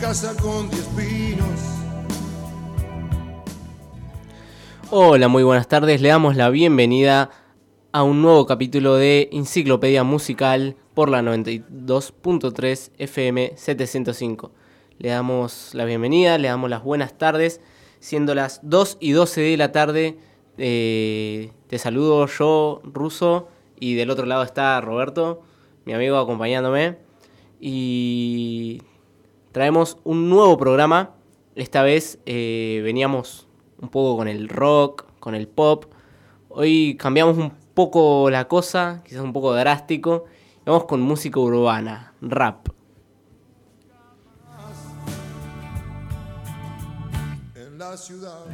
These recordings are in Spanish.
casa con diez pinos. Hola, muy buenas tardes. Le damos la bienvenida a un nuevo capítulo de Enciclopedia Musical por la 92.3 FM 705. Le damos la bienvenida, le damos las buenas tardes, siendo las 2 y 12 de la tarde. eh, te saludo yo, Ruso, y del otro lado está Roberto, mi amigo acompañándome. Y traemos un nuevo programa. Esta vez eh, veníamos un poco con el rock, con el pop. Hoy cambiamos un poco la cosa, quizás un poco drástico. Vamos con música urbana, rap. en la ciudad.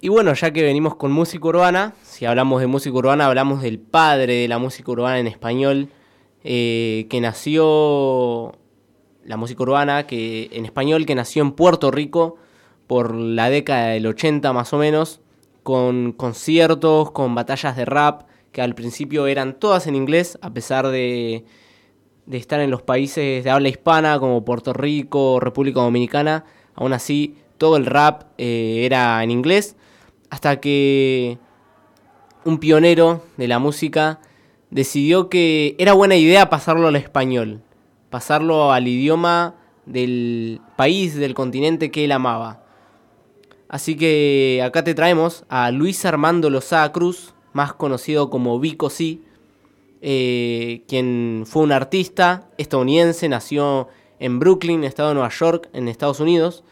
Y bueno, ya que venimos con música urbana, si hablamos de música urbana, hablamos del padre de la música urbana en español, eh, que nació, la música urbana que en español, que nació en Puerto Rico por la década del 80 más o menos, con conciertos, con batallas de rap, que al principio eran todas en inglés, a pesar de, de estar en los países de habla hispana como Puerto Rico, República Dominicana, aún así todo el rap eh, era en inglés, hasta que un pionero de la música decidió que era buena idea pasarlo al español, pasarlo al idioma del país, del continente que él amaba. Así que acá te traemos a Luis Armando Lozada Cruz, más conocido como Vico C, eh, quien fue un artista estadounidense, nació en Brooklyn, estado de Nueva York, en Estados Unidos,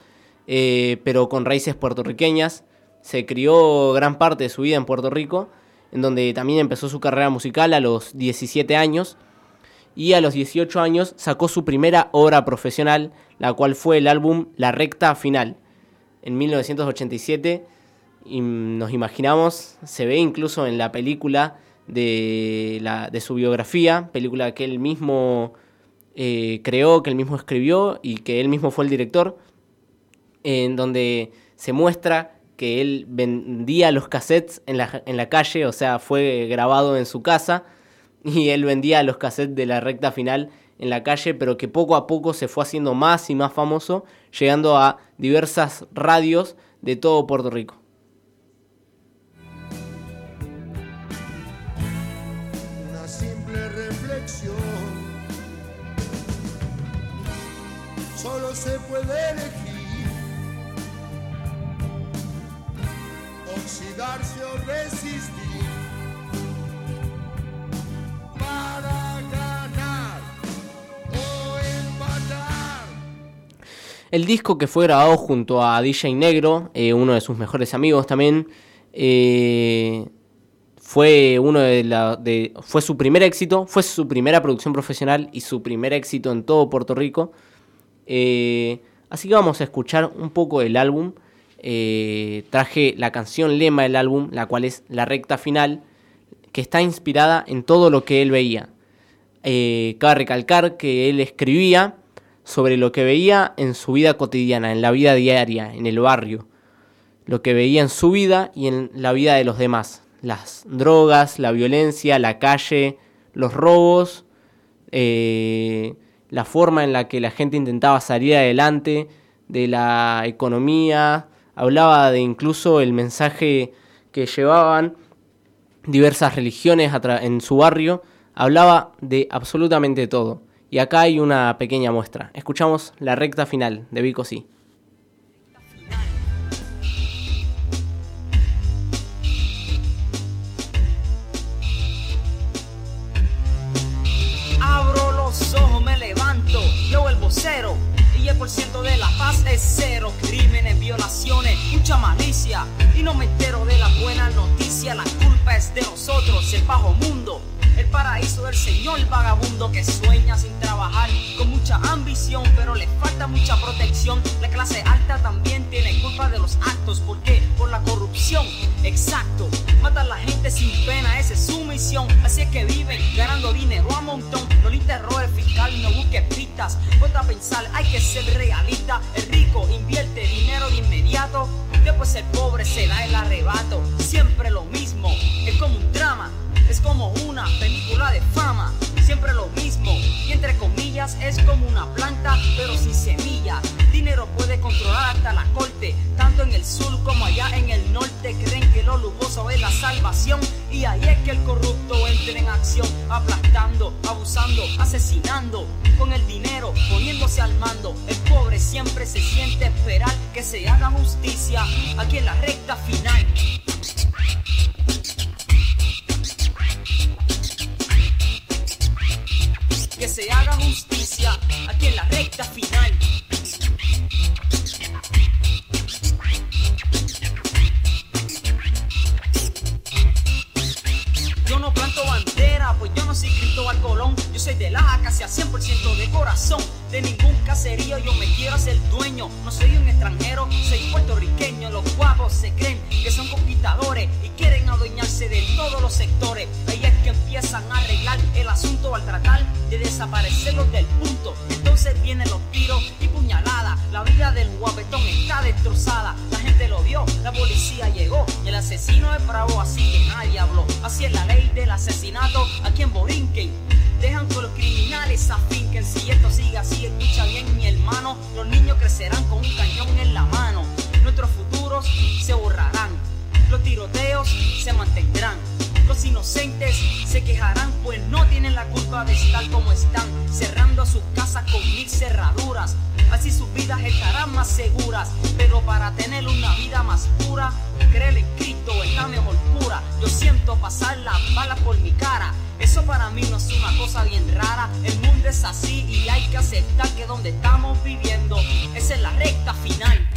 eh, pero con raíces puertorriqueñas. Se crió gran parte de su vida en Puerto Rico, en donde también empezó su carrera musical a los 17 años. Y a los 18 años sacó su primera obra profesional, la cual fue el álbum La Recta Final, en 1987. Y nos imaginamos, se ve incluso en la película de, la, de su biografía, película que él mismo eh, creó, que él mismo escribió y que él mismo fue el director, en donde se muestra que él vendía los cassettes en la, en la calle, o sea, fue grabado en su casa, y él vendía los cassettes de la recta final en la calle, pero que poco a poco se fue haciendo más y más famoso, llegando a diversas radios de todo Puerto Rico. Oxidarse o resistir para ganar o empatar. El disco que fue grabado junto a DJ Negro, eh, uno de sus mejores amigos también, eh, fue uno de, la, fue su primer éxito, fue su primera producción profesional y su primer éxito en todo Puerto Rico. Eh, así que vamos a escuchar un poco del álbum. Eh, traje la canción lema del álbum, la cual es la recta final, que está inspirada en todo lo que él veía. Eh, cabe recalcar que él escribía sobre lo que veía en su vida cotidiana, en la vida diaria, en el barrio, lo que veía en su vida y en la vida de los demás, las drogas, la violencia, la calle, los robos, eh, la forma en la que la gente intentaba salir adelante de la economía, hablaba de incluso el mensaje que llevaban diversas religiones en su barrio, hablaba de absolutamente todo. Y acá hay una pequeña muestra. Escuchamos la recta final de Vico Sí. Abro los ojos, me levanto, yo el vocero. Y el por ciento de la paz es. Crímenes, violaciones, mucha malicia. Y no me entero de la buena noticia. La culpa es de nosotros, el bajo mundo. El paraíso del señor vagabundo que sueña sin trabajar, con mucha ambición, pero le falta mucha protección. La clase alta también tiene culpa de los actos, ¿por qué? Por la corrupción, exacto. Mata a la gente sin pena, esa es su misión. Así es que viven ganando dinero a montón. No le interrogue fiscal y no busque pistas. Ponte a pensar, hay que ser realista. El rico invierte dinero de inmediato. Después el pobre se da el arrebato. Siempre lo mismo, es como un drama. Es como una película de fama, siempre lo mismo. Y entre comillas es como una planta, pero sin semilla. Dinero puede controlar hasta la corte, tanto en el sur como allá en el norte. Creen que lo lujoso es la salvación. Y ahí es que el corrupto entra en acción, aplastando, abusando, asesinando. Con el dinero poniéndose al mando, el pobre siempre se siente esperar que se haga justicia aquí en la recta final. Se haga justicia aquí en la recta final. Yo no planto bandera, pues yo no soy Cristóbal Colón. Yo soy de la casi al 100% de corazón. De ningún caserío yo me quiero hacer dueño. No soy un extranjero, soy puertorriqueño. Los guapos se creen que son conquistadores y quieren adueñarse de todos los sectores. Que empiezan a arreglar el asunto al tratar de desaparecerlos del punto. Entonces vienen los tiros y puñaladas. La vida del guapetón está destrozada. La gente lo vio, la policía llegó y el asesino es bravo, así que nadie habló. Así es la ley del asesinato aquí en Borinquen. Dejan que los criminales afinquen. Si esto sigue así, escucha bien, mi hermano. Los niños crecerán con un cañón en la mano. Nuestros futuros se borrarán. Los tiroteos se mantendrán. Los inocentes se quejarán, pues no tienen la culpa de estar como están, cerrando sus casas con mil cerraduras. Así sus vidas estarán más seguras, pero para tener una vida más pura, creer en Cristo es la mejor cura. Yo siento pasar las balas por mi cara. Eso para mí no es una cosa bien rara. El mundo es así y hay que aceptar que donde estamos viviendo esa es la recta final.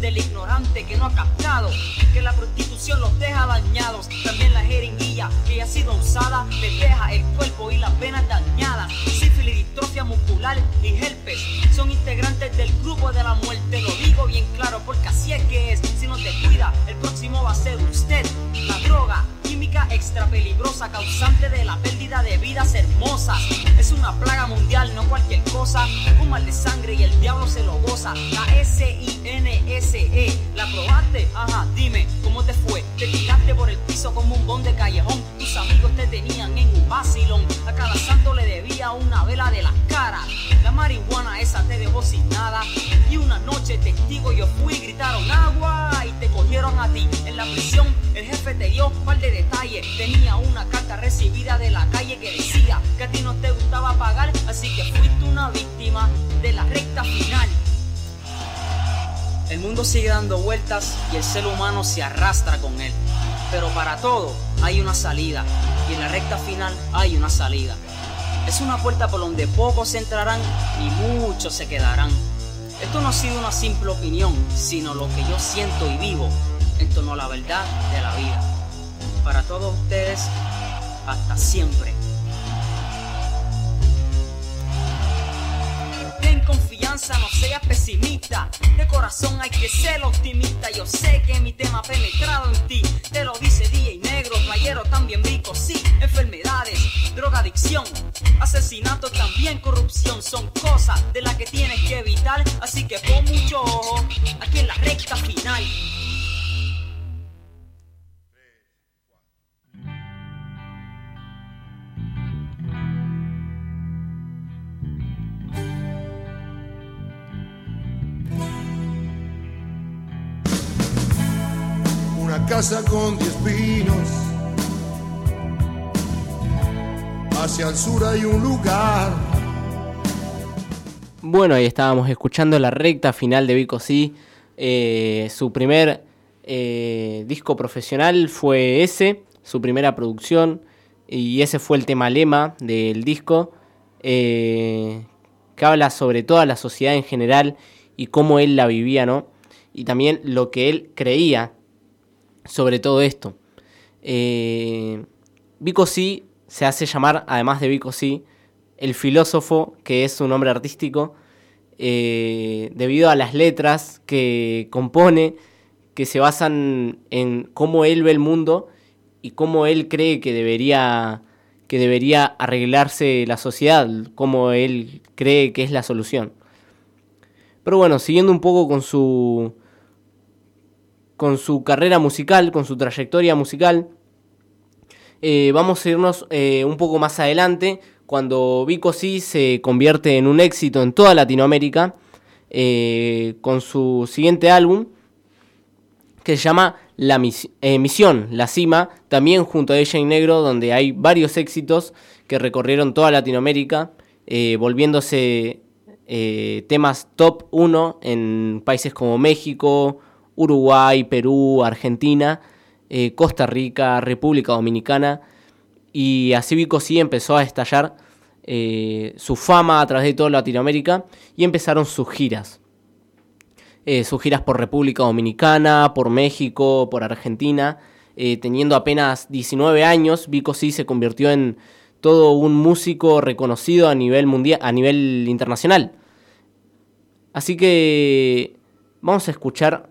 Del ignorante que no ha captado que la prostitución los deja dañados. También la jeringuilla que ha sido usada les deja el cuerpo y las venas dañadas. Sífilis, distrofia muscular y herpes son integrantes del grupo de la muerte. Lo digo bien claro porque así es que es. Si no te cuida, el próximo va a ser usted. La droga química extra peligrosa causante de la pérdida de vidas hermosas. Es una plaga mundial, no cualquier cosa. Un mal de sangre y el diablo se lo goza. La S-I-N-S-E, ¿la probaste? Ajá, dime, ¿cómo te fue? Te tiraste por el piso como un bon de callejón. Tus amigos te tenían en un vacilón. A cada santo le debía una vela de las caras. La marihuana esa te dejó sin nada. Y una noche testigo yo fui y gritaron agua y te cogieron a ti en la prisión. El jefe te dio un par de detalles. Tenía una carta recibida de la calle que decía que a ti no te gustaba pagar, así que fuiste una víctima de la recta final. El mundo sigue dando vueltas y el ser humano se arrastra con él. Pero para todo hay una salida y en la recta final hay una salida. Es una puerta por donde pocos entrarán y muchos se quedarán. Esto no ha sido una simple opinión, sino lo que yo siento y vivo en torno a la verdad de la vida. Para todos ustedes, hasta siempre. Ten confianza, no seas pesimista. De corazón hay que ser optimista. Yo sé que mi tema ha penetrado en ti. Te lo dice DJ Negro, playero también rico. Sí, enfermedades, drogadicción, asesinato, también corrupción. Son cosas de las que tienes que evitar. Así que pon mucho ojo aquí en la recta final. Casa con diez pinos. Hacia el sur hay un lugar. Bueno, ahí estábamos escuchando la recta final de Vico C. Eh, su primer eh, disco profesional fue ese, su primera producción, y ese fue el tema lema del disco, eh, que habla sobre toda la sociedad en general y cómo él la vivía, ¿no? Y también lo que él creía sobre todo esto. Eh, Vico C se hace llamar, además de Vico C, el filósofo, que es su nombre artístico, eh, debido a las letras que compone, que se basan en cómo él ve el mundo y cómo él cree que debería, que debería arreglarse la sociedad, cómo él cree que es la solución. Pero bueno, siguiendo un poco con su, con su carrera musical, con su trayectoria musical, eh, vamos a irnos eh, un poco más adelante, cuando Vico sí se convierte en un éxito en toda Latinoamérica, eh, con su siguiente álbum, que se llama La Mis Misión, La Cima, también junto a Ella en Negro, donde hay varios éxitos que recorrieron toda Latinoamérica, volviéndose temas top 1 en países como México, Uruguay, Perú, Argentina, eh, Costa Rica, República Dominicana. Y así Vico sí empezó a estallar eh, su fama a través de toda Latinoamérica y empezaron sus giras. Eh, sus giras por República Dominicana, por México, por Argentina. teniendo apenas 19 años, Vico sí se convirtió en todo un músico reconocido a nivel mundial, a nivel internacional. Así que vamos a escuchar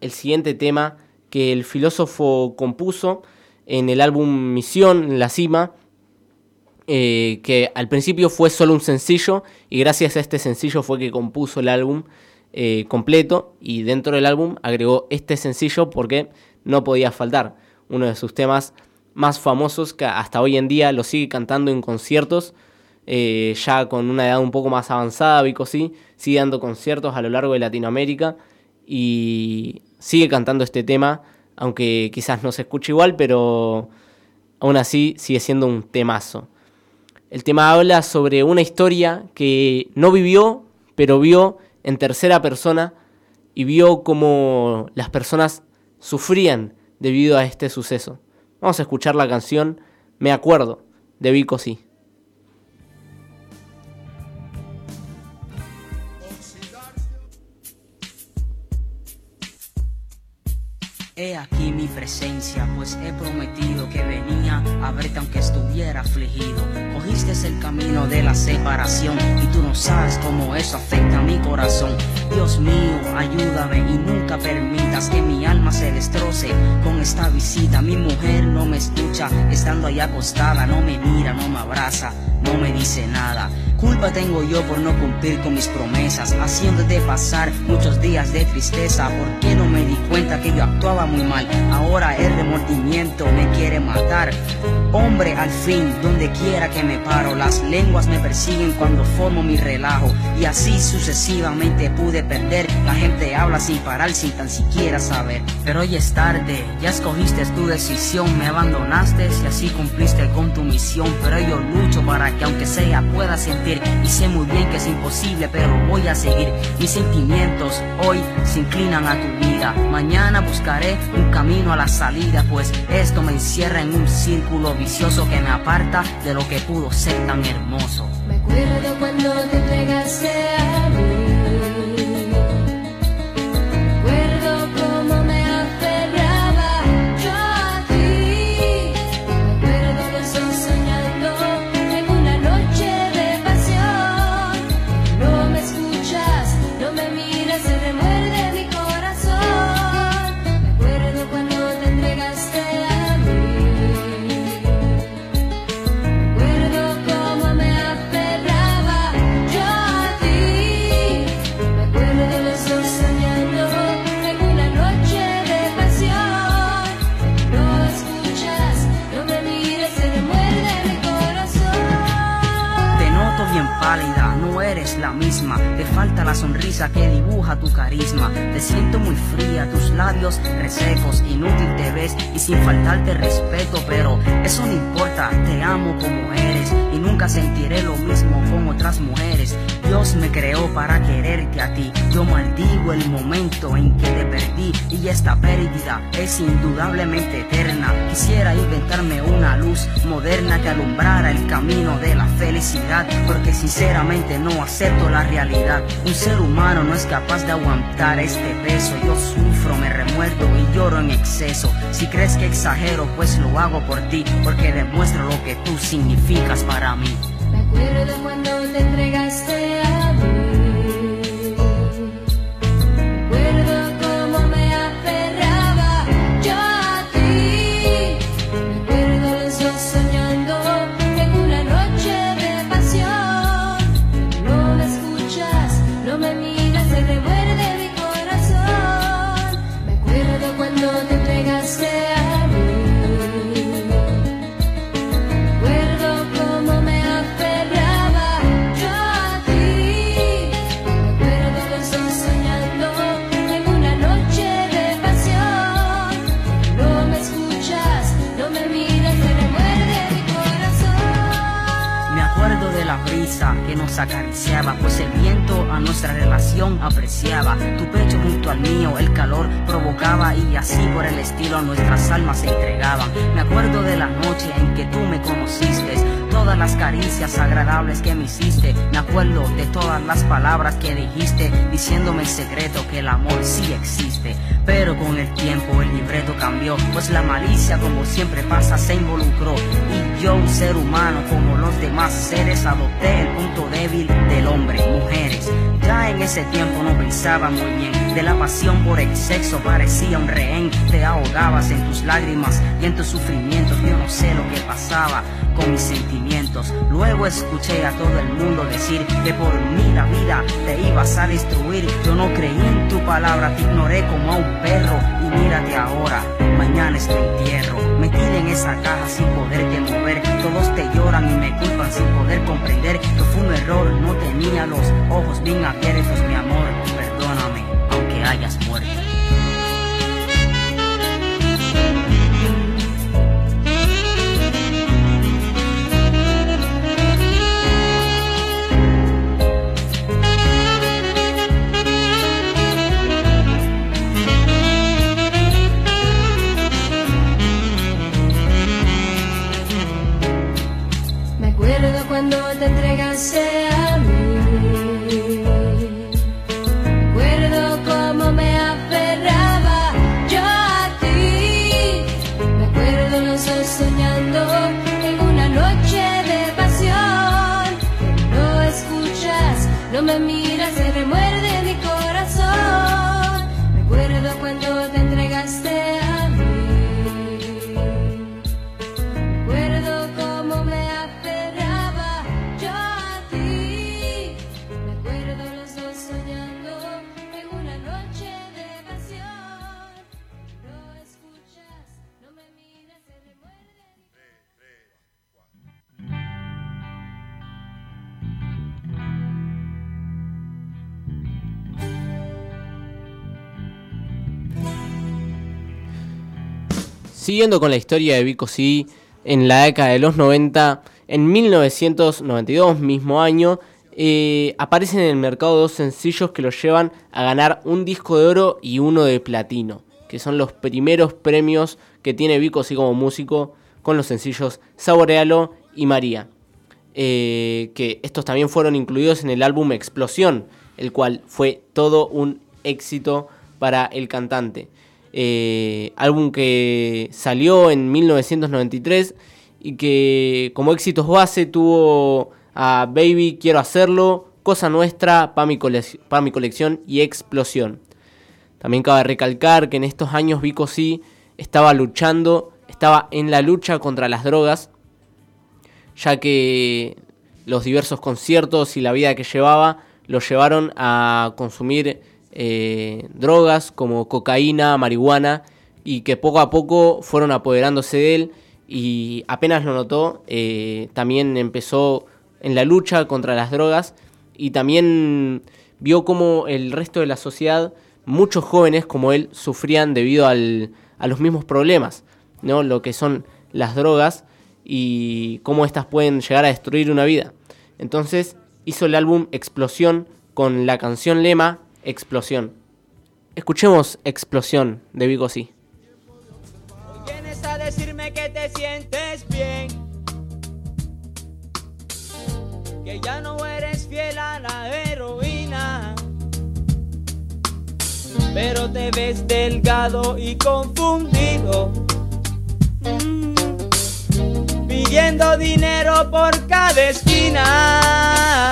el siguiente tema que el filósofo compuso en el álbum Misión, La Cima, eh, que al principio fue solo un sencillo y gracias a este sencillo fue que compuso el álbum eh, completo y dentro del álbum agregó este sencillo porque no podía faltar. Uno de sus temas más famosos que hasta hoy en día lo sigue cantando en conciertos eh, ya con una edad un poco más avanzada Vico sí sigue dando conciertos a lo largo de Latinoamérica y sigue cantando este tema, aunque quizás no se escuche igual, pero aún así sigue siendo un temazo. El tema habla sobre una historia que no vivió, pero vio en tercera persona y vio cómo las personas sufrían debido a este suceso. Vamos a escuchar la canción Me acuerdo de Vico Sí. He aquí mi presencia, pues he prometido que venía a verte aunque estuviera afligido. Cogiste el camino de la separación y tú no sabes cómo eso afecta a mi corazón. Dios mío, ayúdame y nunca permitas que mi alma se destroce con esta visita. Mi mujer no me escucha, estando ahí acostada, no me mira, no me abraza, no me dice nada. Culpa tengo yo por no cumplir con mis promesas, haciéndote pasar muchos días de tristeza. ¿Por qué no me di cuenta que yo actuaba muy mal? Ahora el remordimiento me quiere matar. Hombre, al fin, donde quiera que me paro, las lenguas me persiguen cuando formo mi relajo. Y así sucesivamente pude perder. La gente habla sin parar, sin tan siquiera saber. Pero hoy es tarde, ya escogiste tu decisión, me abandonaste y así cumpliste con tu misión. Pero yo lucho para que aunque sea pueda sentir y sé muy bien que es imposible, pero voy a seguir. Mis sentimientos hoy se inclinan a tu vida. Mañana buscaré un camino a la salida, pues esto me encierra en un círculo vicioso que me aparta de lo que pudo ser tan hermoso. Sonrisa que dibuja tu carisma. Te siento muy fría, tus labios resecos, inútil te ves y sin faltarte respeto, pero eso no importa, te amo como eres y nunca sentiré lo mismo con otras mujeres. Dios me creó para quererte a ti, yo maldigo el momento en que te perdí y esta pérdida es indudablemente eterna. Quisiera inventarme una luz moderna que alumbrara el camino de la felicidad, porque sinceramente no acepto la realidad. Un ser humano no es capaz de aguantar este peso. Yo sufro, me remuerdo y lloro en exceso. Si crees que exagero, pues lo hago por ti, porque demuestro lo que tú significas para mí. Me acuerdo cuando te entregaste acariciaba, pues el viento a nuestra relación apreciaba. Tu pecho junto al mío, el calor provocaba y así por el estilo nuestras almas se entregaban. Me acuerdo de la noche en que tú me conociste, todas las caricias agradables que me hiciste. Me acuerdo de todas las palabras que dijiste, diciéndome el secreto que el amor sí existe. Pero con el tiempo el libreto cambió, pues la malicia como siempre pasa se involucró. Y yo, un ser humano como los demás seres, adopté el punto débil del hombre, mujeres. Ya en ese tiempo no pensaba muy bien, de la pasión por el sexo parecía un rehén. Te ahogabas en tus lágrimas y en tus sufrimientos, yo no sé lo que pasaba con mis sentimientos. Luego escuché a todo el mundo decir que por mí la vida te ibas a destruir. Yo no creí en tu palabra, te ignoré como a un perro. Y mírate ahora, mañana es tu entierro. Metida en esa caja sin poderte mover. Todos te lloran y me culpan sin poder comprender que fue un error. No tenía los ojos bien abiertos, mi amor. Perdóname, aunque hayas muerto. te entregaste Siguiendo con la historia de Vico sí, en la década de los 90, en 1992, mismo año, eh, aparecen en el mercado dos sencillos que los llevan a ganar un disco de oro y uno de platino, que son los primeros premios que tiene Vico así como músico con los sencillos Saborealo y María. Eh, que estos también fueron incluidos en el álbum Explosión, el cual fue todo un éxito para el cantante. Eh, álbum que salió en 1993 y que como éxitos base tuvo a Baby Quiero Hacerlo, Cosa Nuestra, para mi, mi, colección y Explosión. También cabe recalcar que en estos años Vico sí estaba luchando, estaba en la lucha contra las drogas, ya que los diversos conciertos y la vida que llevaba lo llevaron a consumir eh, drogas como cocaína, marihuana, y que poco a poco fueron apoderándose de él y apenas lo notó, eh, también empezó en la lucha contra las drogas y también vio como el resto de la sociedad, muchos jóvenes como él, sufrían debido al, a los mismos problemas, ¿no? lo que son las drogas y cómo éstas pueden llegar a destruir una vida. Entonces hizo el álbum Explosión con la canción lema Explosión. Escuchemos Explosión de Vigo Sí. Vienes a decirme que te sientes bien. Que ya no eres fiel a la heroína. Pero te ves delgado y confundido. Mm. Pidiendo dinero por cada esquina.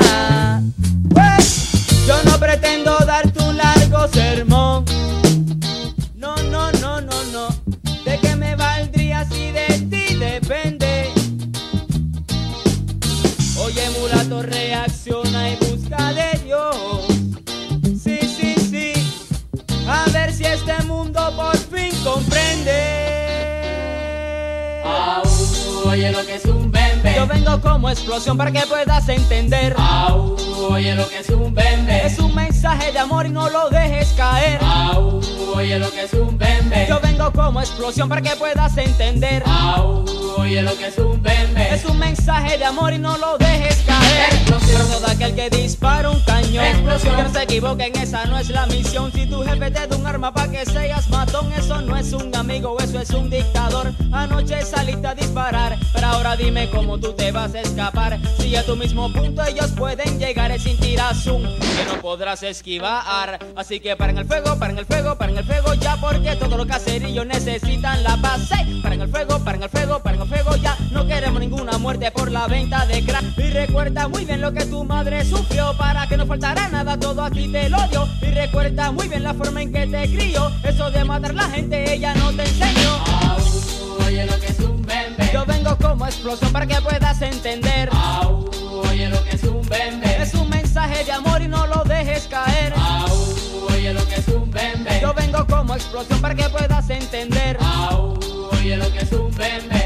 Como explosión para que puedas entender. Au, oye lo que es un bembe. Es un mensaje de amor y no lo dejes caer. Au, oye lo que es un bembe. Yo vengo como explosión para que puedas entender. Au, oye lo que es un bembe. Es un mensaje de amor y no lo dejes caer. Explosión. Para todo aquel que dispara un cañón. Explosión. Que no se equivoquen, esa no es la misión. Si tu jefe te da un arma para que seas matón, eso no es un amigo, eso es un dictador. Anoche saliste a disparar, pero ahora dime cómo tú te vas a escapar. Si a tu mismo punto ellos pueden llegar es sin tirazón que no podrás esquivar. Así que paren el fuego, paren el fuego, paren el fuego ya, porque todo lo caserillos necesitan la paz. Ey, Paren el fuego, paren el fuego, paren el fuego ya. No queremos ninguna muerte por la venta de crack. Y recuerda muy bien lo que tu madre sufrió para que no faltará nada, todo a ti te lo dio. Y recuerda muy bien la forma en que te crió. Eso de matar la gente, ella no te enseñó. Au, oye lo que es un bembe. Yo vengo como explosión para que puedas entender. Au, oye lo que es un bembe. Es un mensaje de amor y no lo dejes caer. Au, oye lo que es un bembe. Yo vengo como explosión para que puedas entender. Au, oye lo que es un bembe.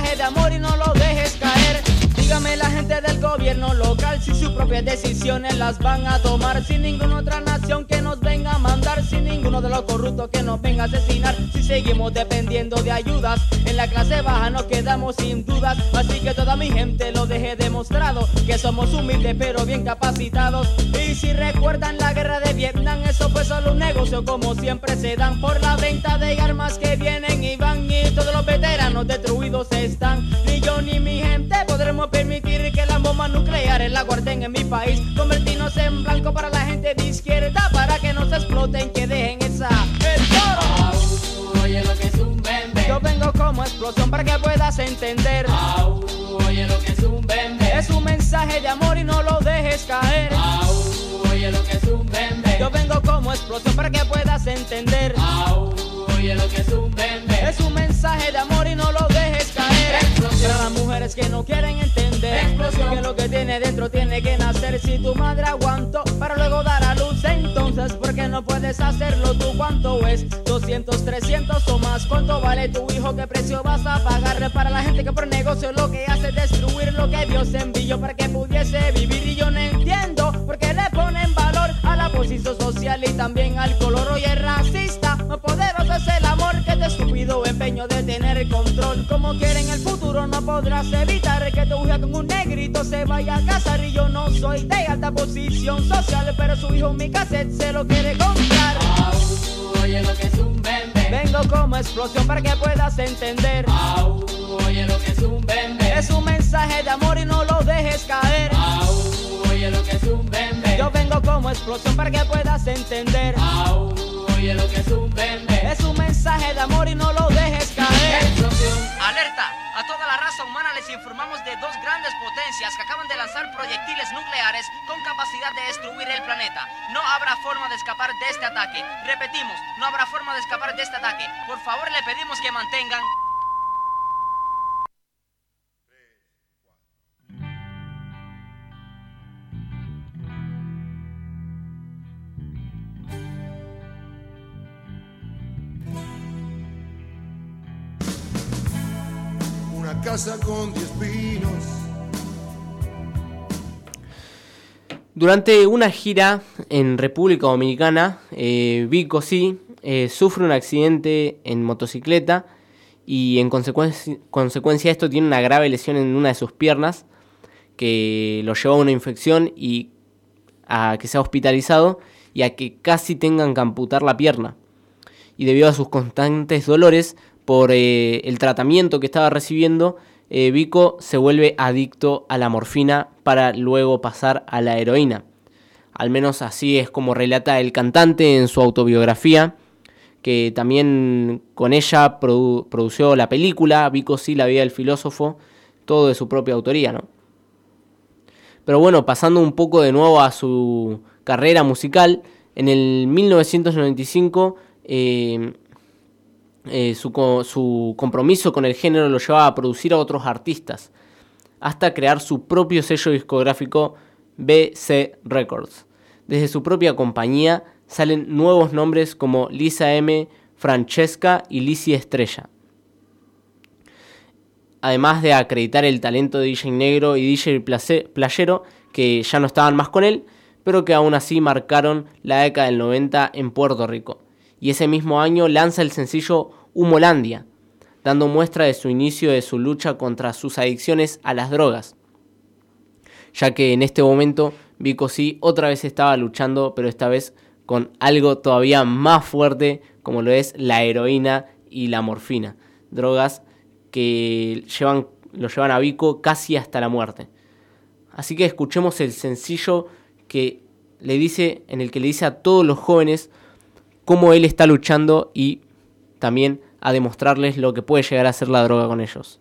De amor y no lo dejes caer. Dígame la gente del gobierno local si sus propias decisiones las van a tomar sin ninguna otra nación que nos venga ninguno de los corruptos que nos venga a asesinar. Si seguimos dependiendo de ayudas, en la clase baja nos quedamos sin dudas. Así que toda mi gente lo deje demostrado que somos humildes pero bien capacitados. Y si recuerdan la guerra de Vietnam, eso fue solo un negocio como siempre se dan por la venta de armas que vienen y van y todos los veteranos destruidos están. Ni yo ni mi gente podremos permitir que las bombas nucleares la guarden en mi país. Convertirnos en blanco para la gente de izquierda para que no se exploten, que dejen esa el toro. Oye lo que es un bembe. Yo vengo como explosión para que puedas entender. Au, oye lo que es un bembe. Es un mensaje de amor y no lo dejes caer. Au, oye lo que es un bembe. Yo vengo como explosión para que puedas entender. Au, oye lo que es un bembe. Es un mensaje de amor y no lo dejes caer. Explosión. Para las mujeres que no quieren entender Explosión. que lo que tiene dentro tiene que nacer. Si tu madre aguantó para luego dar a luz, entonces ¿por qué no puedes hacerlo tú? ¿Cuánto es? 200, 300 o más. ¿Cuánto vale tu hijo? ¿Qué precio vas a pagarle para la gente que por negocio lo que hace es destruir lo que Dios envió para que pudiese vivir? Y yo no entiendo por qué le ponen valor a la posición social y también al color. Hoy es racista, no poderoso es el amor que te estúpido empeño de tener control. Como quiera en el futuro no podrás evitar que tu hija con un negrito se vaya a casar y yo no soy de alta posición social, pero su hijo mi cassette se lo quiere comprar. Au, oye lo que es un bembe. Vengo como explosión para que puedas entender. Au, oye lo que es un bembe. Es un mensaje de amor y no lo dejes caer. Au, oye lo que es un bembe. Yo vengo como explosión para que puedas entender. Au, oye lo que es un toda la raza humana les informamos de dos grandes potencias que acaban de lanzar proyectiles nucleares con capacidad de destruir el planeta. No habrá forma de escapar de este ataque. Repetimos, no habrá forma de escapar de este ataque. Por favor, le pedimos que mantengan... con. Durante una gira en República Dominicana, eh, Vico sí eh, sufre un accidente en motocicleta y en consecuencia, consecuencia esto tiene una grave lesión en una de sus piernas que lo lleva a una infección y a que sea hospitalizado y a que casi tengan que amputar la pierna. Y debido a sus constantes dolores por eh, el tratamiento que estaba recibiendo, eh, Vico se vuelve adicto a la morfina para luego pasar a la heroína. Al menos así es como relata el cantante en su autobiografía, que también con ella produ- produció la película Vico sí, la vida del filósofo, todo de su propia autoría, ¿no? Pero bueno, pasando un poco de nuevo a su carrera musical, en el 1995 eh, eh, su, co- su compromiso con el género lo llevaba a producir a otros artistas, hasta crear su propio sello discográfico BC Records. Desde su propia compañía salen nuevos nombres como Lisa M, Francesca y Lizzie Estrella. Además de acreditar el talento de DJ Negro y DJ Playero, que ya no estaban más con él, pero que aún así marcaron la década del 90 en Puerto Rico. Y ese mismo año lanza el sencillo Humolandia, dando muestra de su inicio de su lucha contra sus adicciones a las drogas. Ya que en este momento Vico sí otra vez estaba luchando, pero esta vez con algo todavía más fuerte como lo es la heroína y la morfina, drogas que llevan, lo llevan a Vico casi hasta la muerte. Así que escuchemos el sencillo que le dice, en el que le dice a todos los jóvenes cómo él está luchando y también a demostrarles lo que puede llegar a ser la droga con ellos.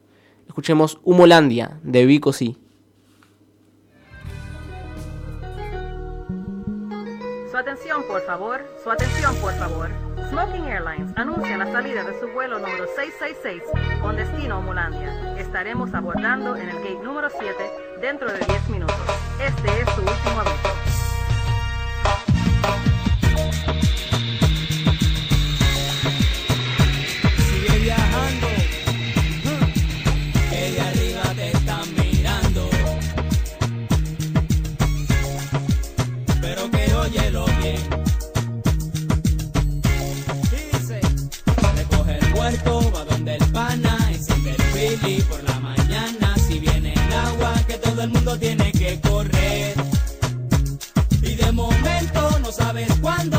Escuchemos Humolandia de Vico sí. Su atención, por favor. Su atención, por favor. Smoking Airlines anuncia la salida de su vuelo número 666 con destino a Homolandia. Estaremos abordando en el gate número 7 dentro de 10 minutos. Este es su último aviso. Todo el mundo tiene que correr. Y de momento no sabes cuándo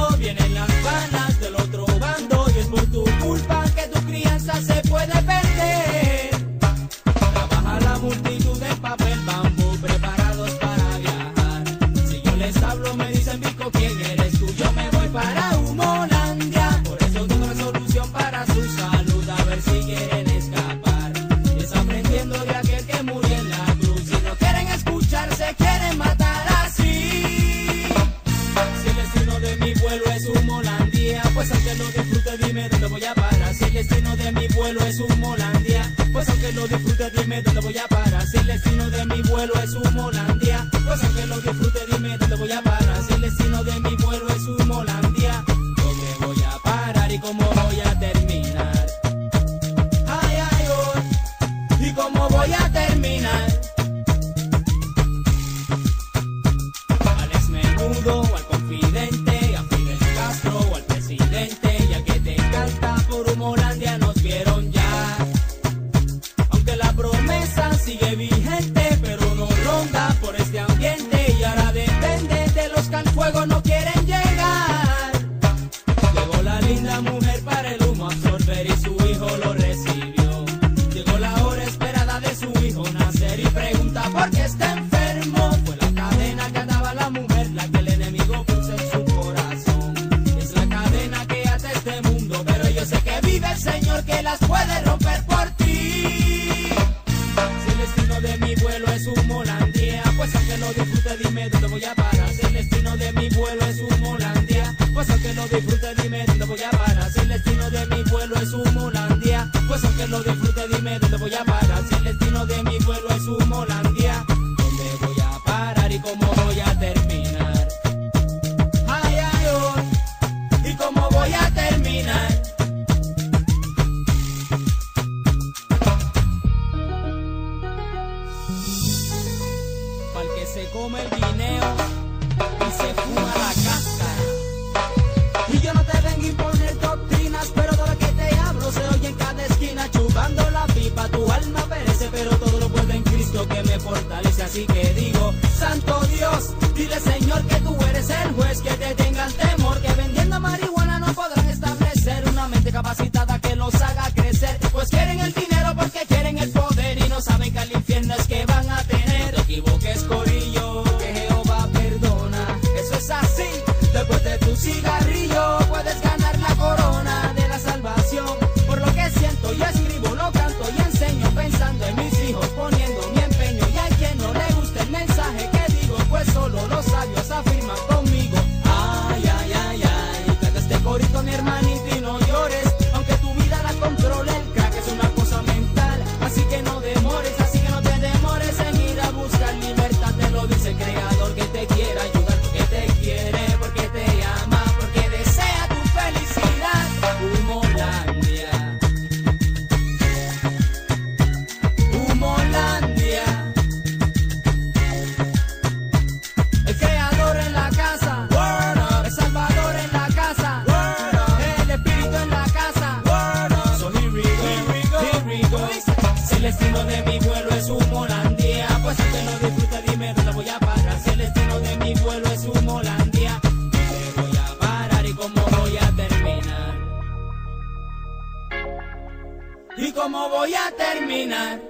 ¿Y cómo voy a terminar?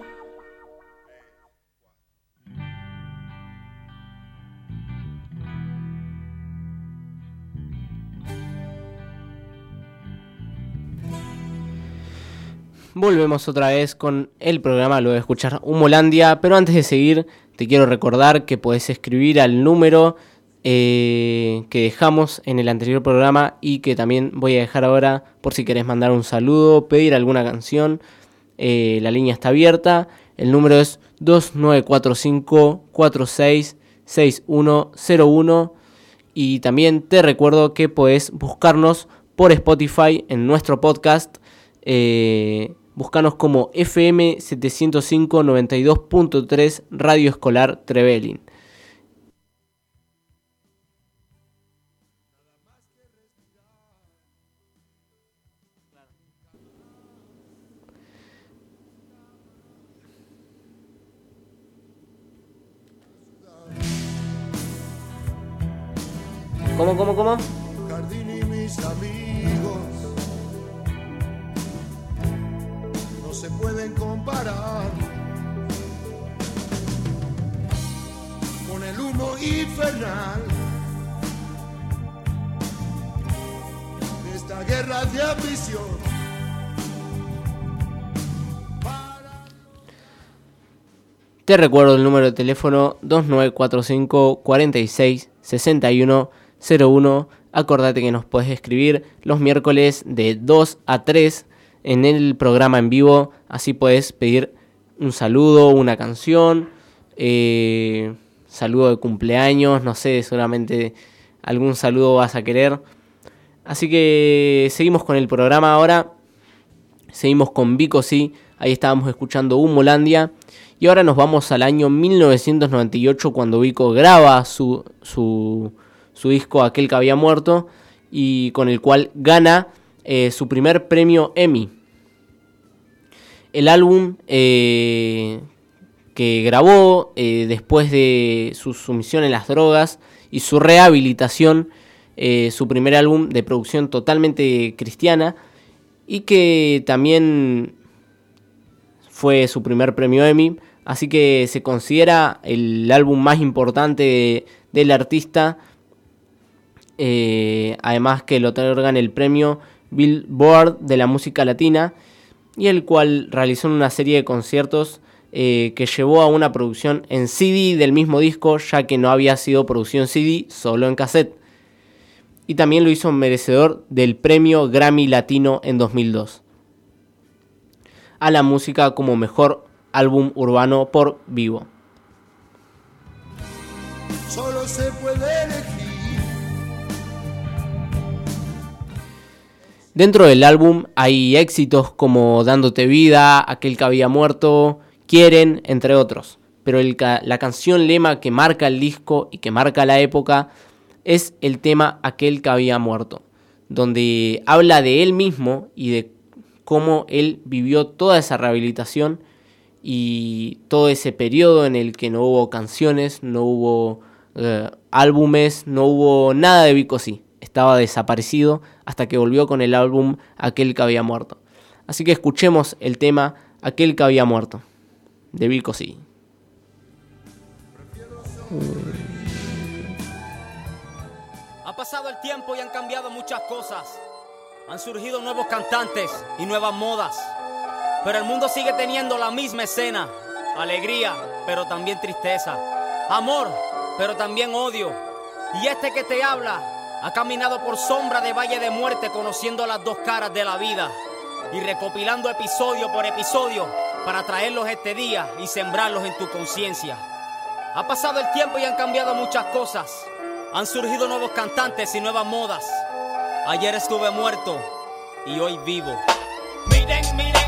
Volvemos otra vez con el programa luego de escuchar Humolandia, pero antes de seguir te quiero recordar que podés escribir al número eh, que dejamos en el anterior programa y que también voy a dejar ahora por si querés mandar un saludo, pedir alguna canción. Eh, la línea está abierta, el número es 2945 466101 y también te recuerdo que podés buscarnos por Spotify en nuestro podcast. Eh, Búscanos como FM 705 92.3 Radio Escolar Trevelin. ¿Cómo, cómo, cómo? jardín y mis amigos no se pueden comparar con el humo infernal de esta guerra de ambición. Te recuerdo el número de teléfono 2945 46 61 01. Acordate que nos puedes escribir los miércoles de 2 a 3 en el programa en vivo. Así puedes pedir un saludo, una canción, eh, saludo de cumpleaños, no sé, seguramente algún saludo vas a querer. Así que seguimos con el programa ahora. Seguimos con Vico, sí. Ahí estábamos escuchando Humolandia. Y ahora nos vamos al año 1998 cuando Vico graba su, su, su disco Aquel que había muerto y con el cual gana eh, su primer premio Emmy. El álbum eh, que grabó eh, después de su sumisión en las drogas y su rehabilitación, eh, su primer álbum de producción totalmente cristiana y que también fue su primer premio Emmy, así que se considera el álbum más importante de- del artista, eh, además que le otorgan el premio Billboard de la música latina y el cual realizó una serie de conciertos eh, que llevó a una producción en CD del mismo disco, ya que no había sido producción CD, solo en cassette. y también lo hizo merecedor del premio Grammy Latino en 2002 a la música como mejor álbum urbano por Vivo. Dentro del álbum hay éxitos como Dándote vida, Aquel que había muerto, Quieren, entre otros. Pero la canción lema que marca el disco y que marca la época es el tema Aquel que había muerto, donde habla de él mismo y de cómo él vivió toda esa rehabilitación y todo ese periodo en el que no hubo canciones, no hubo eh, álbumes, no hubo nada de Vico sí. Estaba desaparecido hasta que volvió con el álbum Aquel que había muerto. Así que escuchemos el tema Aquel que había muerto de Vico sí. Ha pasado el tiempo y han cambiado muchas cosas. Han surgido nuevos cantantes y nuevas modas. Pero el mundo sigue teniendo la misma escena. Alegría, pero también tristeza. Amor, pero también odio. Y este que te habla ha caminado por sombra de valle de muerte conociendo las dos caras de la vida. Y recopilando episodio por episodio para traerlos este día y sembrarlos en tu conciencia. Ha pasado el tiempo y han cambiado muchas cosas. Han surgido nuevos cantantes y nuevas modas. Ayer estuve muerto y hoy vivo. Miren, miren,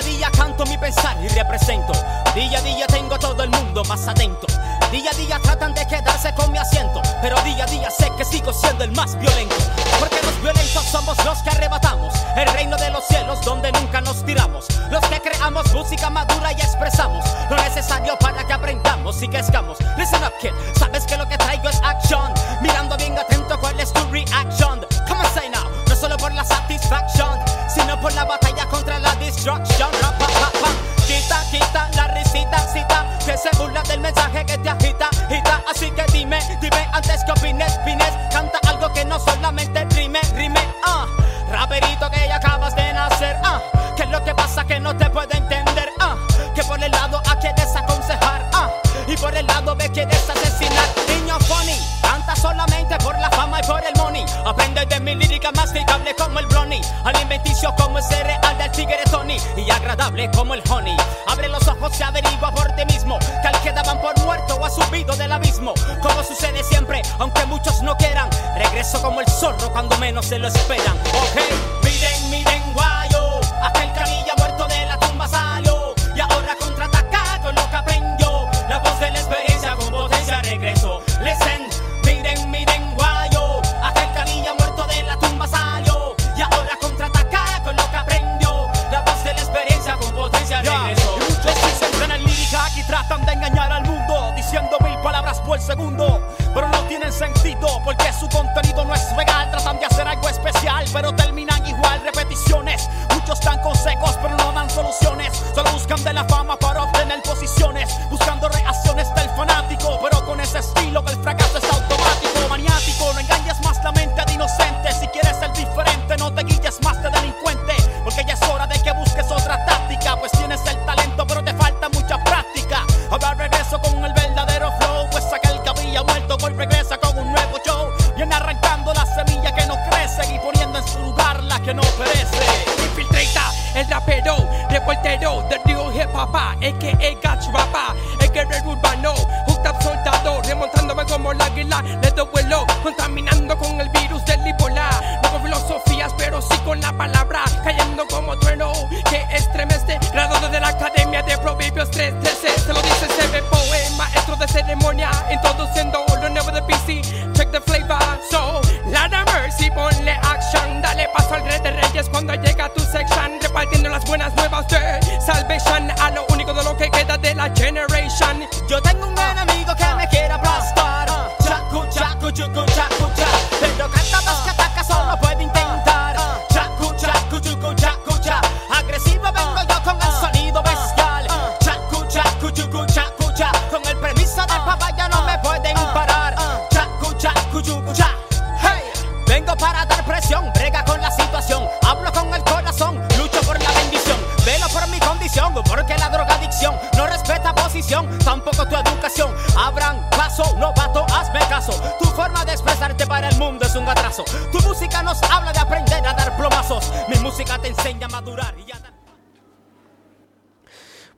a día canto mi pensar y represento. Día a día tengo a todo el mundo más atento. Día a día tratan de quedarse con mi asiento. Pero día a día sé que sigo siendo el más violento. Porque los violentos somos los que arrebatamos el reino de los cielos donde nunca nos tiramos. Los que creamos música madura y expresamos lo necesario para que aprendamos y crezcamos. Listen up, kid. Sabes que lo que traigo es acción. Mirando bien atento cuál es tu reaction. Come on, say now. No solo por la satisfacción, sino por la batalla contra la Quita, quita la risita, cita, que se burla del mensaje que te agita, agita. Así que dime, dime antes que opines, pines. Como el honey. Abre los ojos y averigua por ti mismo. Que al que daban por muerto o ha subido del abismo. Como sucede siempre, aunque muchos no quieran. Regreso como el zorro cuando menos se lo esperan. Ok,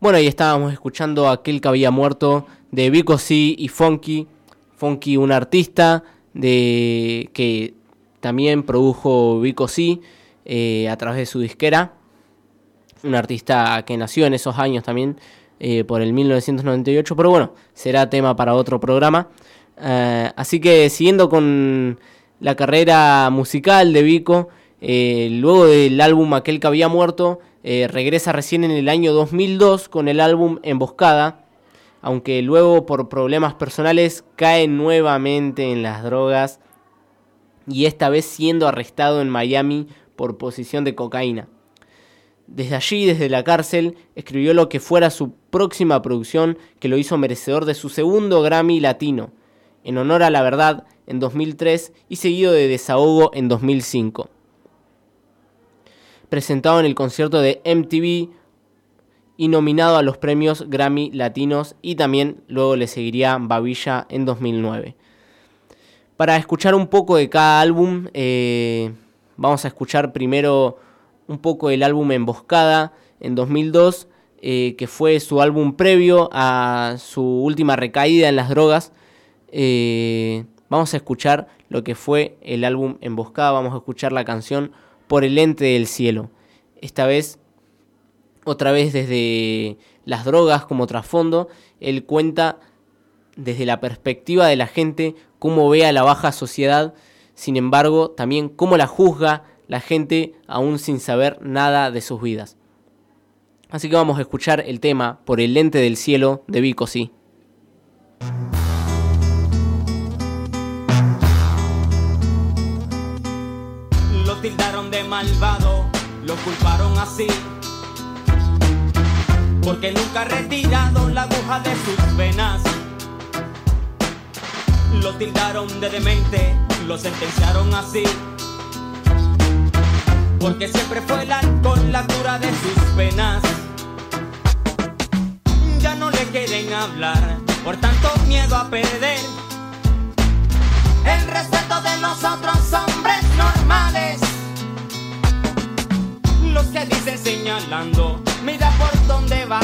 Bueno, ahí estábamos escuchando aquel que había muerto de Vico C y Funky. Funky, un artista de que también produjo Vico C eh, a través de su disquera. Un artista que nació en esos años también, eh, por el 1998. Pero bueno, será tema para otro programa. Eh, así que siguiendo con la carrera musical de Vico, luego del álbum Aquel que había muerto, eh, regresa recién en el año 2002 con el álbum Emboscada, aunque luego por problemas personales cae nuevamente en las drogas y esta vez siendo arrestado en Miami por posesión de cocaína. Desde allí, desde la cárcel, escribió lo que fuera su próxima producción que lo hizo merecedor de su segundo Grammy latino, en honor a la verdad en 2003 y seguido de Desahogo en 2005 presentado en el concierto de MTV y nominado a los premios Grammy Latinos y también luego le seguiría Babilla en 2009. Para escuchar un poco de cada álbum, eh, vamos a escuchar primero un poco el álbum Emboscada en 2002, eh, que fue su álbum previo a su última recaída en las drogas. Eh, vamos a escuchar lo que fue el álbum Emboscada, vamos a escuchar la canción por el ente del cielo. Esta vez, otra vez desde las drogas como trasfondo, él cuenta desde la perspectiva de la gente cómo ve a la baja sociedad, sin embargo, también cómo la juzga la gente aún sin saber nada de sus vidas. Así que vamos a escuchar el tema Por el lente del cielo de Vico sí. De malvado, lo culparon así. Porque nunca ha retirado la aguja de sus venas. Lo tildaron de demente, lo sentenciaron así. Porque siempre fue el alcohol la cura de sus penas. Ya no le quieren hablar por tanto miedo a perder el respeto de los otros hombres normales. Los que dicen señalando, mira por dónde va.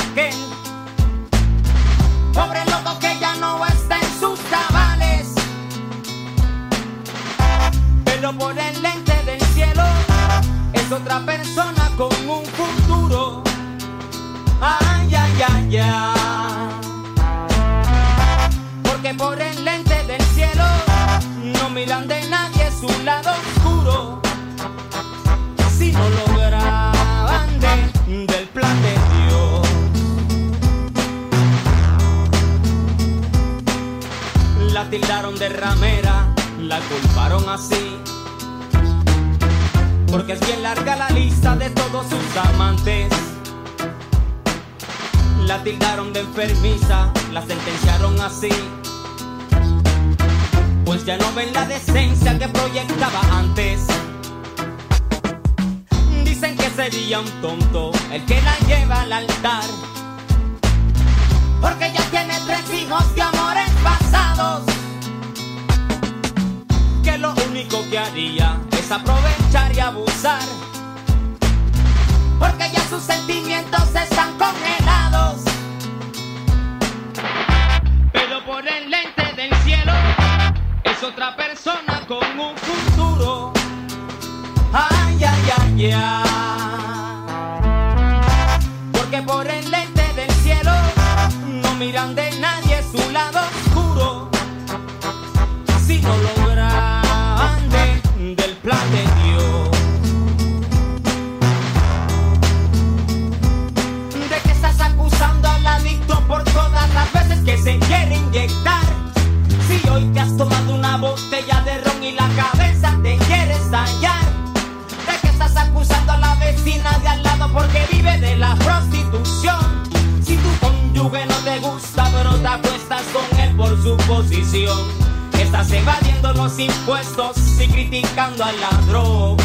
Estás evadiendo los impuestos y criticando al ladrón.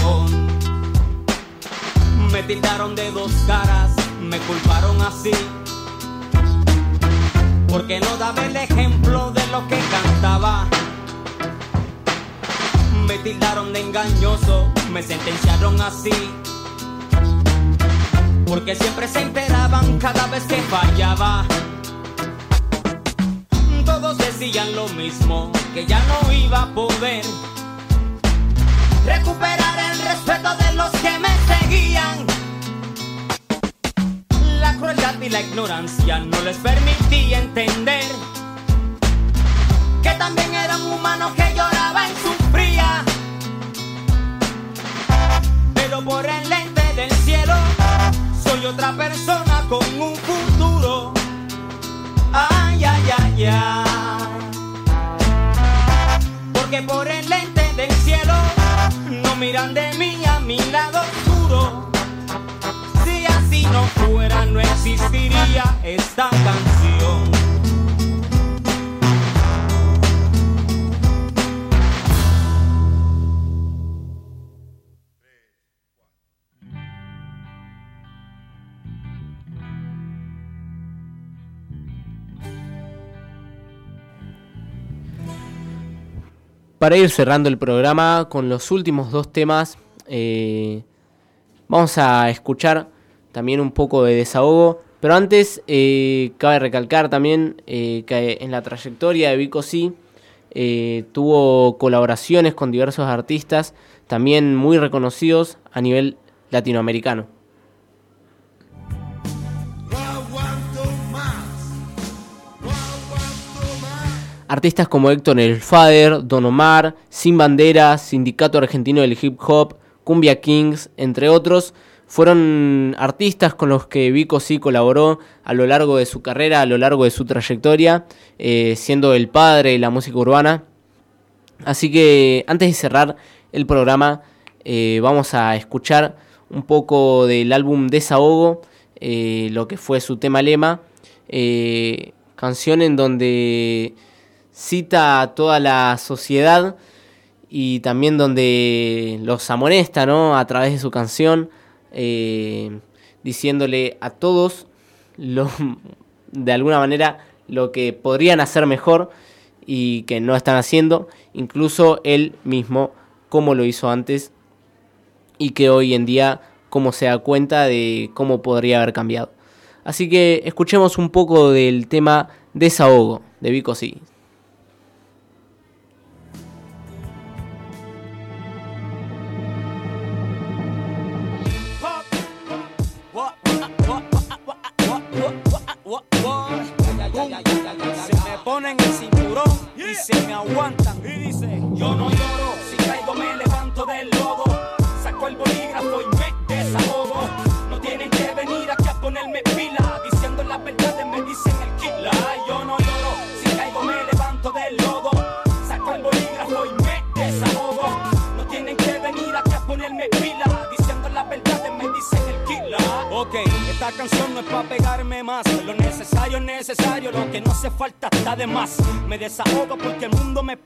Me tildaron de dos caras, me culparon así. porque no daba el ejemplo de lo que cantaba. Me tildaron de engañoso, me sentenciaron así. Porque siempre se enteraban cada vez que fallaba. Decían lo mismo, que ya no iba a poder recuperar el respeto de los que me seguían. La crueldad y la ignorancia no les permitía entender que también era un humano que lloraba y sufría. Pero por el lente del cielo soy otra persona con un futuro. Ay, ay, ay, ay. Porque por el lente del cielo no miran de mí a mi lado oscuro. Si así no fuera, no existiría esta canción. Para ir cerrando el programa con los últimos dos temas, eh, vamos a escuchar también un poco de desahogo. Pero antes, eh, cabe recalcar también eh, que en la trayectoria de Vico sí tuvo colaboraciones con diversos artistas, también muy reconocidos a nivel latinoamericano. Artistas como Héctor El Fader, Don Omar, Sin Bandera, Sindicato Argentino del Hip Hop, Cumbia Kings, entre otros, fueron artistas con los que Vico sí colaboró a lo largo de su carrera, a lo largo de su trayectoria, eh, siendo el padre de la música urbana. Así que antes de cerrar el programa, eh, vamos a escuchar un poco del álbum Desahogo, eh, lo que fue su tema lema, canción en donde cita a toda la sociedad y también donde los amonesta ¿no? a través de su canción, eh, diciéndole a todos lo, de alguna manera lo que podrían hacer mejor y que no están haciendo, incluso él mismo como lo hizo antes y que hoy en día cómo se da cuenta de cómo podría haber cambiado. Así que escuchemos un poco del tema Desahogo de Vico Sí. Se me ponen el cinturón y se me aguantan. Y dice: Yo no lloro, si caigo me levanto del lodo. Saco el bolígrafo y me falta está de más. Me desahogo porque el mundo. Me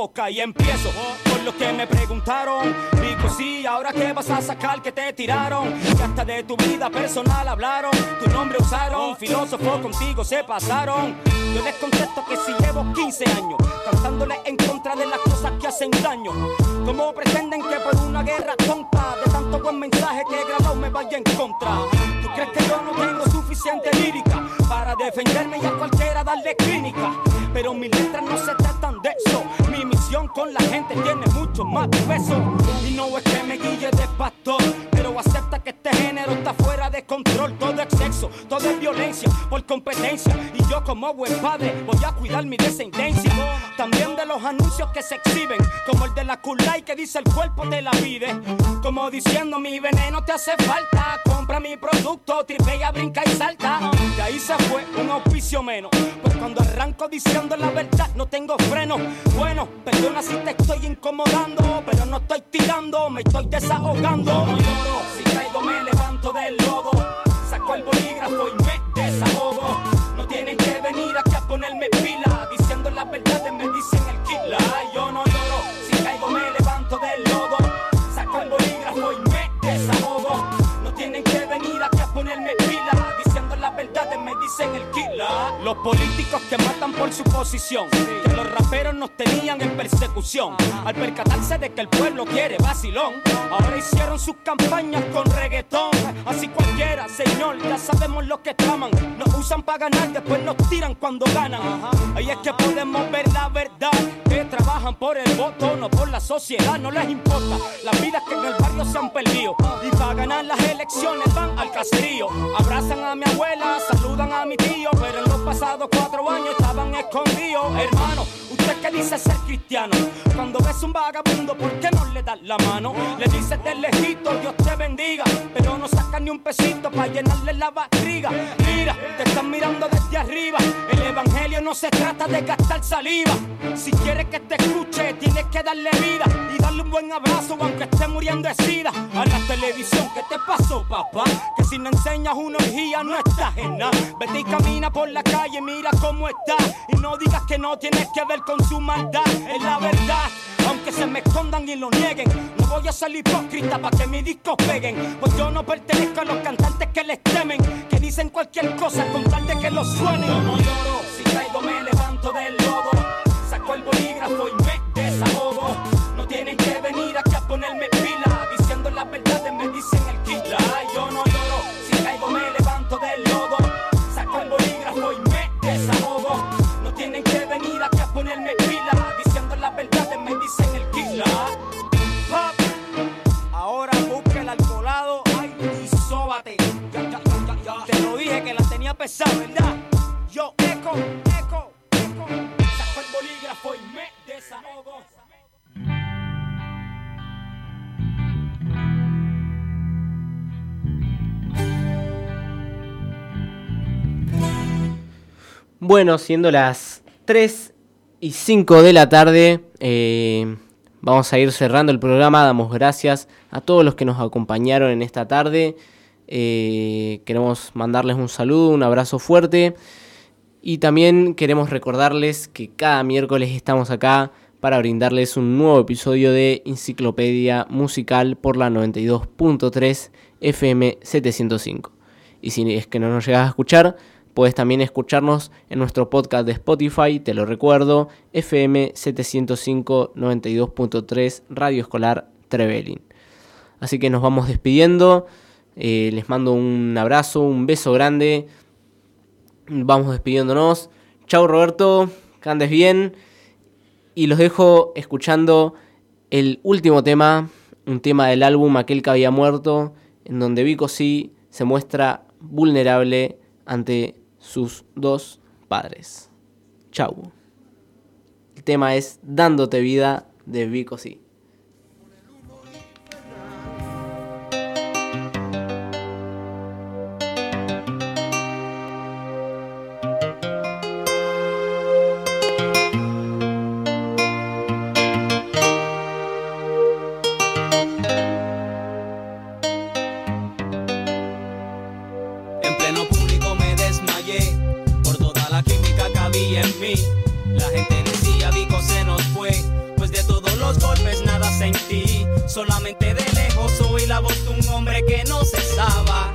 Y empiezo por lo que me preguntaron. Digo, sí, ahora qué vas a sacar que te tiraron. Que hasta de tu vida personal hablaron. Tu nombre usaron, filósofo contigo se pasaron. Yo les contesto que si llevo 15 años cantándole en contra de las cosas que hacen daño. ¿Cómo pretenden que por una guerra tonta de tanto buen mensaje que he grabado me vaya en contra? ¿Tú crees que yo no tengo suficiente lírica para defenderme y a cualquiera darle clínica? Pero mis letras no se tratan de eso. Mi misión con la gente tiene mucho más peso. Y no es que me guille de pastor, pero acepta que este género está fuera de control. Todo es sexo, todo es violencia por competencia. Y yo como buen padre voy a cuidar mi descendencia. También de los anuncios que se exhiben, como el de la Kulai que dice el cuerpo te la pide. Como diciendo mi veneno te hace falta. Compra mi producto, tripea, brinca y salta. De ahí se fue un auspicio menos. Pues cuando arranco diciendo la verdad no tengo freno. Bueno, perdona si te estoy incomodando, pero no estoy tirando, me estoy desahogando. No lloro, si caigo me levanto del lodo. Saco el bolígrafo y me desahogo. No tienen que venir aquí a ponerme pila. Diciendo la verdad me dicen el killer. Yo no lloro, si caigo me levanto del lodo. Saco el bolígrafo y me desahogo. No tienen que venir aquí a ponerme pila. Diciendo la verdad que matan por su posición. Los raperos nos tenían en persecución. Al percatarse de que el pueblo quiere vacilón, ahora hicieron sus campañas con reggaetón. Así cualquiera, señor, ya sabemos lo que traman. Nos usan para ganar, después nos tiran cuando ganan. Ahí es que podemos ver la verdad. Que trabajan por el voto, no por la sociedad, no les importa. Las vidas que en el barrio se han perdido. Y para ganar las elecciones van al caserío. Abrazan a mi abuela, saludan a mi tío, pero en los pasados cuatro años estaban escondidos. Hermano, usted que dice ser cristiano, cuando ves un vagabundo, ¿por qué no le das la mano? Le dices del lejito, Dios te bendiga, pero no sacas ni un pesito para llenarle la barriga. Mira, te están mirando desde arriba. El evangelio no se trata de gastar saliva. Si quieres que te escuche, tienes que darle vida y darle un buen abrazo, aunque esté muriendo de sida. A la televisión, ¿qué te pasó, papá? Que si no enseñas una orgía, no estás en nada. Vete y camina por la calle, mira cómo está. Y no digas que no tienes que ver con su maldad. Es la verdad. Aunque se me escondan y lo nieguen, no voy a ser hipócrita para que mis discos peguen. Pues yo no pertenezco a los cantantes que les temen, que dicen cualquier cosa con tal de que lo suenen. Yo no lloro, si caigo me levanto del lodo. Saco el bolígrafo y me desahogo. ¿Verdad? Yo eco, eco, eco. Saco el bolígrafo y me desahogo. Bueno, siendo las 3 y 5 de la tarde, eh, vamos a ir cerrando el programa. Damos gracias a todos los que nos acompañaron en esta tarde. Eh, queremos mandarles un saludo, un abrazo fuerte. Y también queremos recordarles que cada miércoles estamos acá para brindarles un nuevo episodio de Enciclopedia Musical por la 92.3 FM 705. Y si es que no nos llegas a escuchar, puedes también escucharnos en nuestro podcast de Spotify, te lo recuerdo, FM 705 92.3 Radio Escolar Trevelin. Así que nos vamos despidiendo. Eh, les mando un abrazo, un beso grande. Vamos despidiéndonos. Chau Roberto, que andes bien. Y los dejo escuchando el último tema, un tema del álbum Aquel que había muerto, en donde Vico sí se muestra vulnerable ante sus dos padres. Chau. El tema es Dándote vida de Vico sí. De lejos oí la voz de un hombre que no cesaba.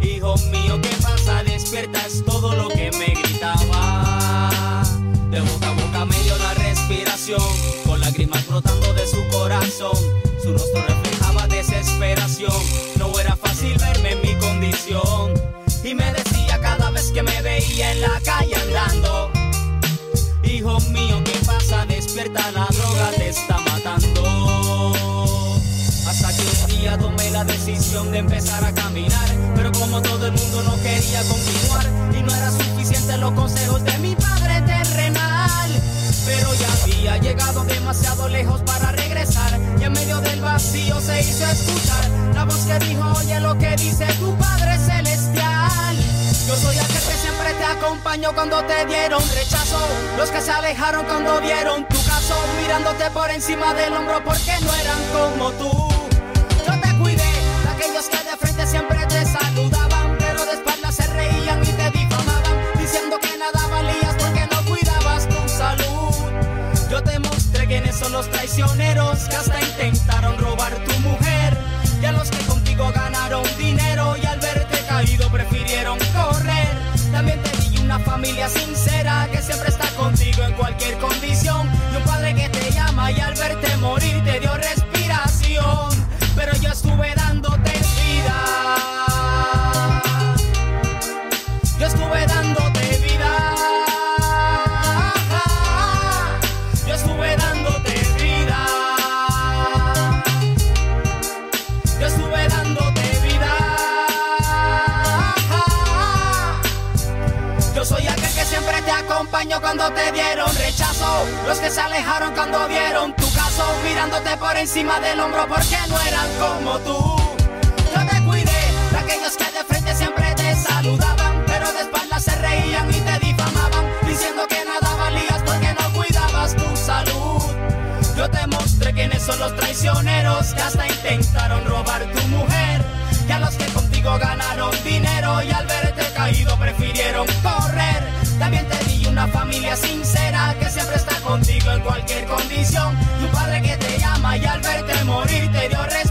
Hijo mío, ¿qué pasa? Despierta, es todo lo que me gritaba. De boca a boca me dio la respiración, con lágrimas brotando de su corazón. Su rostro reflejaba desesperación, decisión de empezar a caminar. Pero como todo el mundo no quería continuar, y no era suficiente los consejos de mi padre terrenal. Pero ya había llegado demasiado lejos para regresar. Y en medio del vacío se hizo escuchar la voz que dijo: Oye, lo que dice tu padre celestial. Yo soy aquel que siempre te acompañó cuando te dieron rechazo. Los que se alejaron cuando vieron tu caso, mirándote por encima del hombro porque no eran como tú. Los traicioneros que hasta intentaron robar tu mujer. Y a los que contigo ganaron dinero y al verte caído prefirieron correr. También te di una fa familia sincera que siempre está contigo en cualquier condición. Y un padre que te llama y al verte morir te dio respiración. Pero yo estuve te dieron rechazo. Los que se alejaron cuando vieron tu caso, mirándote por encima del hombro porque no eran como tú. Yo te cuidé de aquellos que de frente siempre te saludaban, pero de espaldas se reían y te difamaban, diciendo que nada valías porque no cuidabas tu salud. Yo te mostré quiénes son los traicioneros que hasta intentaron robar tu mujer. Y a los que contigo ganaron dinero y al verte caído prefirieron una familia sincera que siempre está contigo en cualquier condición. Y un padre que te llama y al verte morir te dio respiración.